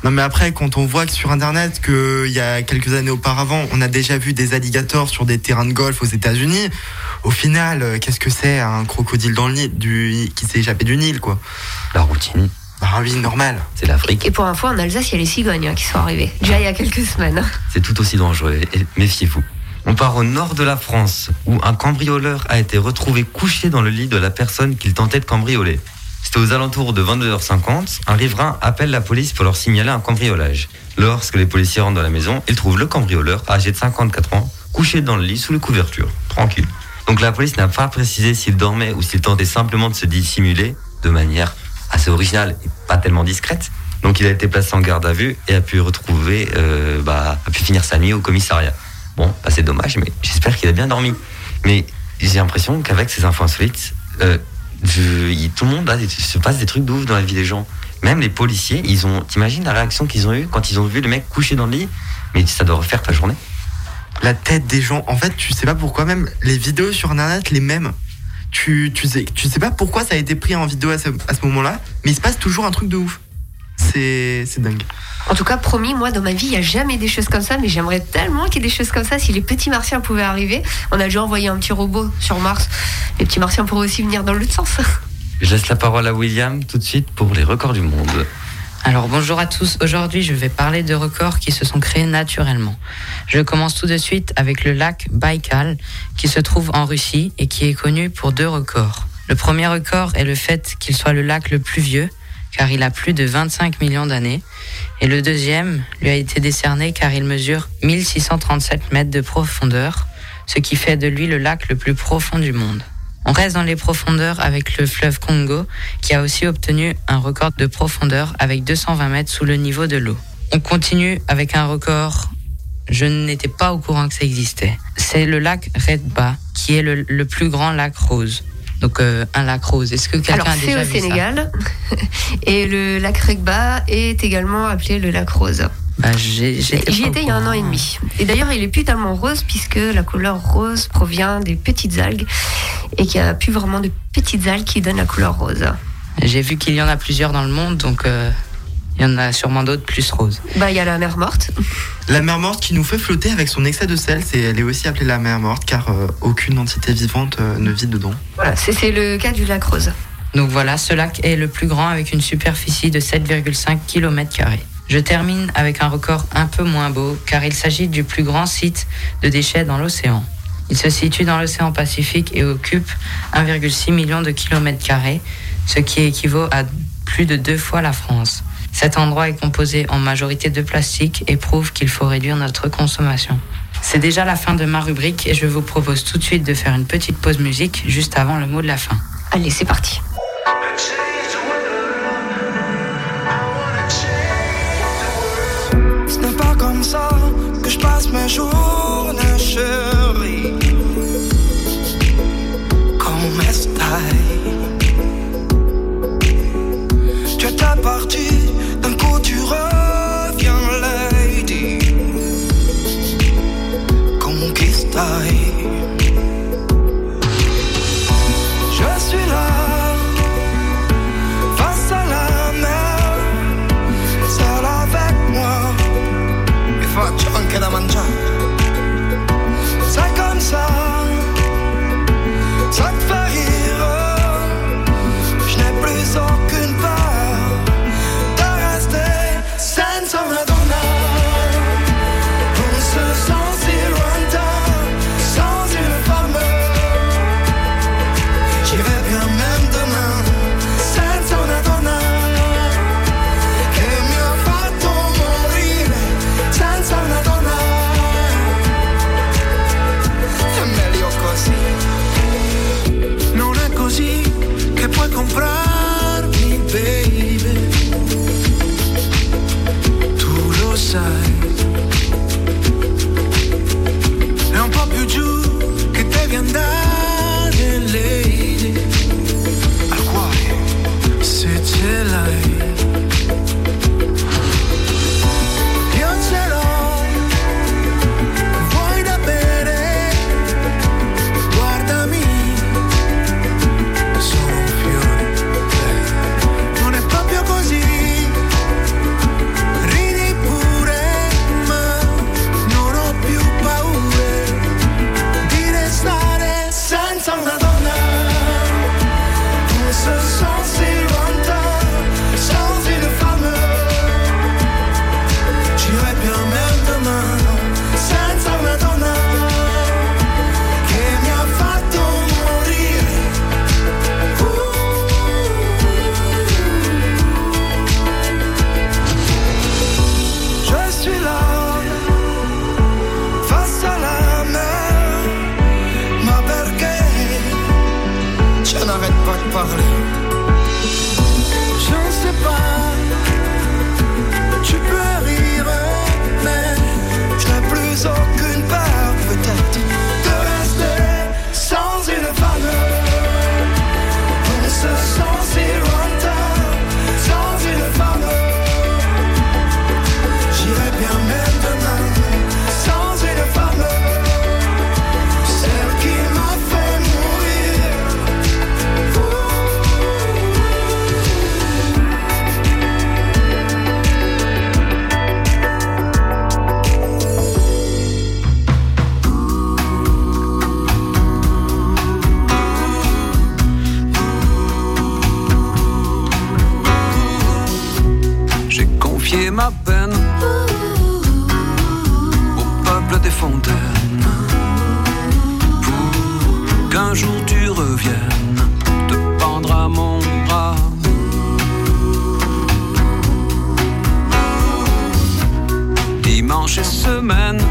Speaker 3: Non mais après quand on voit que sur internet qu'il y a quelques années auparavant on a déjà vu des alligators sur des terrains de golf aux États-Unis, au final euh, qu'est-ce que c'est un crocodile dans le Nil du, qui s'est échappé du Nil quoi?
Speaker 4: La routine.
Speaker 3: Bah oui normal.
Speaker 4: C'est l'Afrique.
Speaker 8: Et pour info, en Alsace, il y a les cigognes hein, qui sont arrivées. Déjà il y a quelques semaines.
Speaker 4: C'est tout aussi dangereux. Et méfiez-vous. On part au nord de la France, où un cambrioleur a été retrouvé couché dans le lit de la personne qu'il tentait de cambrioler. C'était aux alentours de 22h50. Un riverain appelle la police pour leur signaler un cambriolage. Lorsque les policiers rentrent dans la maison, ils trouvent le cambrioleur, âgé de 54 ans, couché dans le lit sous les couvertures, tranquille. Donc la police n'a pas précisé s'il dormait ou s'il tentait simplement de se dissimuler de manière assez originale et pas tellement discrète. Donc il a été placé en garde à vue et a pu retrouver, euh, bah, a pu finir sa nuit au commissariat. Bon, bah, c'est dommage, mais j'espère qu'il a bien dormi. Mais j'ai l'impression qu'avec ces infos insolites, euh, je- tout le monde des- se passe des trucs de ouf dans la vie des gens. Même les policiers, ils ont. T'imagines la réaction qu'ils ont eue quand ils ont vu le mec couché dans le lit? Mais ça doit refaire ta journée.
Speaker 3: La tête des gens, en fait tu sais pas pourquoi même les vidéos sur internet les mêmes. Tu, tu, sais, tu sais pas pourquoi ça a été pris en vidéo à ce, à ce moment-là, mais il se passe toujours un truc de ouf. C'est c'est dingue.
Speaker 8: En tout cas, promis, moi, dans ma vie, il n'y a jamais des choses comme ça, mais j'aimerais tellement qu'il y ait des choses comme ça si les petits martiens pouvaient arriver. On a déjà envoyé un petit robot sur Mars. Les petits martiens pourraient aussi venir dans l'autre sens.
Speaker 4: Je laisse la parole à William tout de suite pour les records du monde.
Speaker 6: Alors bonjour à tous, aujourd'hui je vais parler de records qui se sont créés naturellement. Je commence tout de suite avec le lac Baïkal qui se trouve en Russie et qui est connu pour deux records. Le premier record est le fait qu'il soit le lac le plus vieux car il a plus de 25 millions d'années et le deuxième lui a été décerné car il mesure 1637 mètres de profondeur, ce qui fait de lui le lac le plus profond du monde. On reste dans les profondeurs avec le fleuve Congo, qui a aussi obtenu un record de profondeur avec 220 mètres sous le niveau de l'eau. On continue avec un record, je n'étais pas au courant que ça existait. C'est le lac Redba, qui est le, plus grand lac rose. Donc euh, un lac rose. Est-ce que quelqu'un a déjà
Speaker 8: au
Speaker 6: vu ça
Speaker 8: Sénégal. [laughs] Et le lac Regba est également appelé le lac rose.
Speaker 6: Bah,
Speaker 8: J'y étais il y a un an et demi. Et d'ailleurs, il est plus tellement rose puisque la couleur rose provient des petites algues et qu'il n'y a plus vraiment de petites algues qui donnent la couleur rose.
Speaker 6: J'ai vu qu'il y en a plusieurs dans le monde, donc euh, il y en a sûrement d'autres plus roses.
Speaker 8: Bah, il y a la mer morte.
Speaker 3: La mer morte qui nous fait flotter avec son excès de sel, c'est, elle est aussi appelée la mer morte car euh, aucune entité vivante euh, ne vit dedans.
Speaker 8: Voilà, c'est c'est le cas du lac rose.
Speaker 6: Donc voilà, ce lac est le plus grand avec une superficie de 7,5 km. Je termine avec un record un peu moins beau car il s'agit du plus grand site de déchets dans l'océan. Il se situe dans l'océan Pacifique et occupe 1,6 million de kilomètres carrés, ce qui équivaut à plus de deux fois la France. Cet endroit est composé en majorité de plastique et prouve qu'il faut réduire notre consommation. C'est déjà la fin de ma rubrique et je vous propose tout de suite de faire une petite pause musique juste avant le mot de la fin.
Speaker 8: Allez, c'est parti.
Speaker 12: Ce n'est pas comme ça que je passe mes journées,
Speaker 15: semaine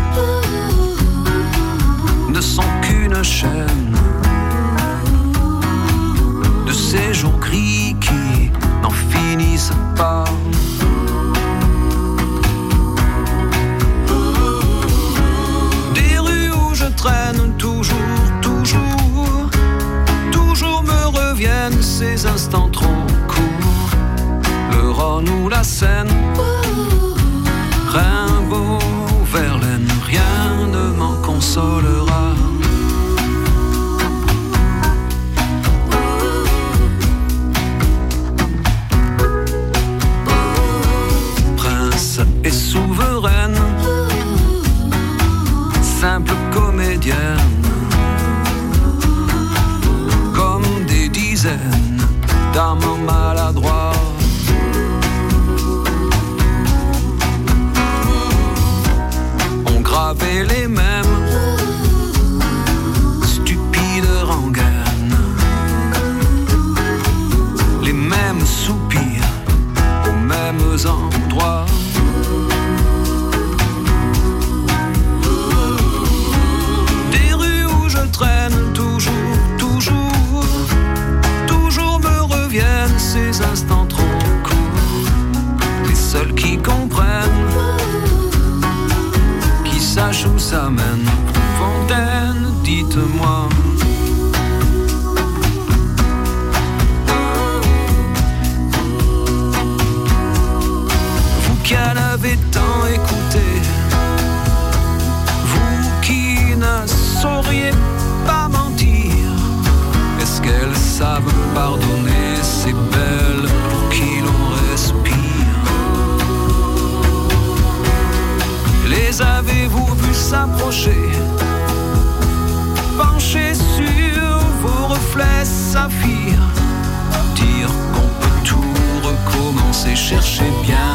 Speaker 15: Dire qu'on peut tout recommencer Cherchez bien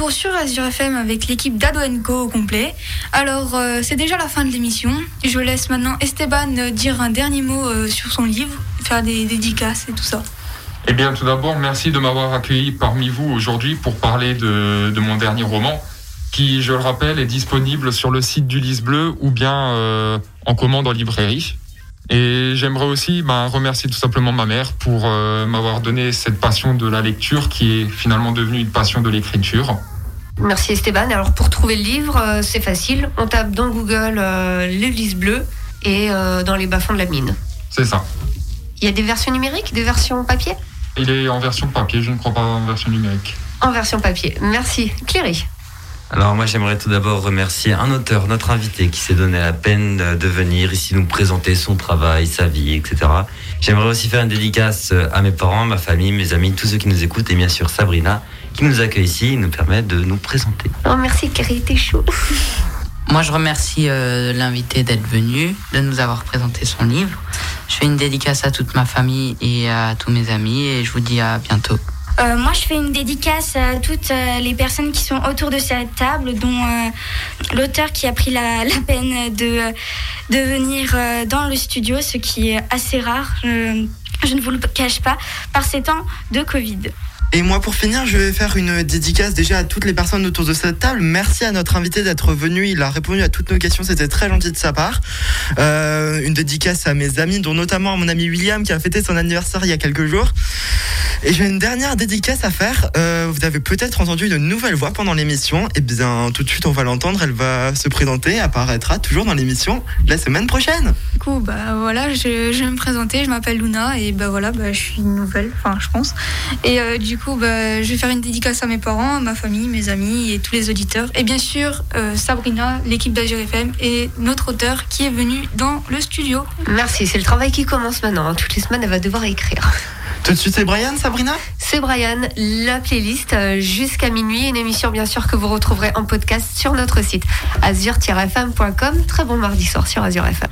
Speaker 14: retour sur Azure FM avec l'équipe d'Ado Co au complet. Alors, euh, c'est déjà la fin de l'émission. Je laisse maintenant Esteban euh, dire un dernier mot euh, sur son livre, faire des dédicaces et tout ça.
Speaker 10: Eh bien, tout d'abord, merci de m'avoir accueilli parmi vous aujourd'hui pour parler de, mon dernier roman, qui, je le rappelle, est disponible sur le site du Lys Bleu ou bien en commande en librairie. Et j'aimerais aussi bah, remercier tout simplement ma mère pour euh, m'avoir donné cette passion de la lecture qui est finalement devenue une passion de l'écriture.
Speaker 8: Merci Esteban. Alors pour trouver le livre, euh, c'est facile. On tape dans Google euh, le lys bleu et euh, dans les bas-fonds de la mine.
Speaker 10: C'est ça.
Speaker 8: Il y a des versions numériques, des versions papier?
Speaker 10: Il est en version papier, je ne crois pas en version numérique.
Speaker 8: En version papier. Merci. Cléry.
Speaker 4: Alors moi j'aimerais tout d'abord remercier un auteur, notre invité, qui s'est donné la peine de- venir ici nous présenter son travail, sa vie, etc. J'aimerais aussi faire une dédicace à mes parents, ma famille, mes amis, tous ceux qui nous écoutent, et bien sûr Sabrina, qui nous accueille ici et nous permet de nous présenter.
Speaker 8: Oh merci Cléry, t'es chaud. [laughs]
Speaker 6: Moi, je remercie euh, l'invité d'être venu, de nous avoir présenté son livre. Je fais une dédicace à toute ma famille et à tous mes amis et je vous dis à bientôt.
Speaker 5: Euh, moi, je fais une dédicace à toutes euh, les personnes qui sont autour de cette table, dont euh, l'auteur qui a pris la, peine de, de venir dans le studio, ce qui est assez rare, je ne vous le cache pas, par ces temps de Covid.
Speaker 3: Et moi, pour finir, je vais faire une dédicace déjà à toutes les personnes autour de cette table. Merci à notre invité d'être venu. Il a répondu à toutes nos questions. C'était très gentil de sa part. Euh, une dédicace à mes amis, dont notamment à mon ami William qui a fêté son anniversaire il y a quelques jours. Et j'ai une dernière dédicace à faire. Euh, vous avez peut-être entendu une nouvelle voix pendant l'émission. Et bien, tout de suite, on va l'entendre. Elle va se présenter, apparaîtra toujours dans l'émission la semaine prochaine.
Speaker 14: Du coup, bah voilà, je, je vais me présenter, je m'appelle Luna et bah voilà, bah, je suis nouvelle, enfin je pense. Et euh, du coup, bah, je vais faire une dédicace à mes parents, à ma famille, mes amis et tous les auditeurs. Et bien sûr, euh, Sabrina, l'équipe d'Azur FM et notre auteur qui est venu dans le studio.
Speaker 8: Merci, c'est le travail qui commence maintenant. hein. Toutes les semaines, elle va devoir écrire.
Speaker 3: Tout de suite, c'est Brian, Sabrina?
Speaker 8: C'est Brian, la playlist euh, jusqu'à minuit. Une émission, bien sûr, que vous retrouverez en podcast sur notre site azur-fm.com. Très bon mardi soir sur Azure FM.